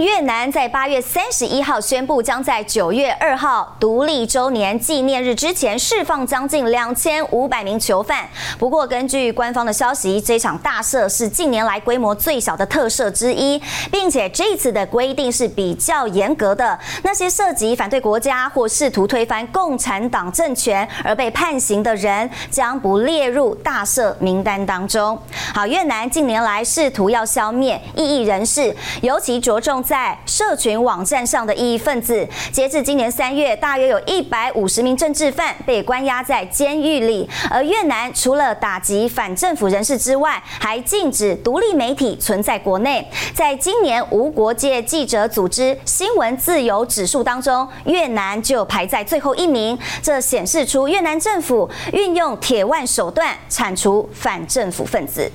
越南在八月三十一号宣布，将在九月二号独立周年纪念日之前释放将近两千五百名囚犯。不过，根据官方的消息，这场大赦是近年来规模最小的特赦之一，并且这次的规定是比较严格的。那些涉及反对国家或试图推翻共产党政权而被判刑的人，将不列入大赦名单当中。好，越南近年来试图要消灭异议人士，尤其着重。在社群网站上的异议分子，截至今年三月，大约有一百五十名政治犯被关押在监狱里。而越南除了打击反政府人士之外，还禁止独立媒体存在国内。在今年无国界记者组织新闻自由指数当中，越南就排在最后一名。这显示出越南政府运用铁腕手段铲除反政府分子。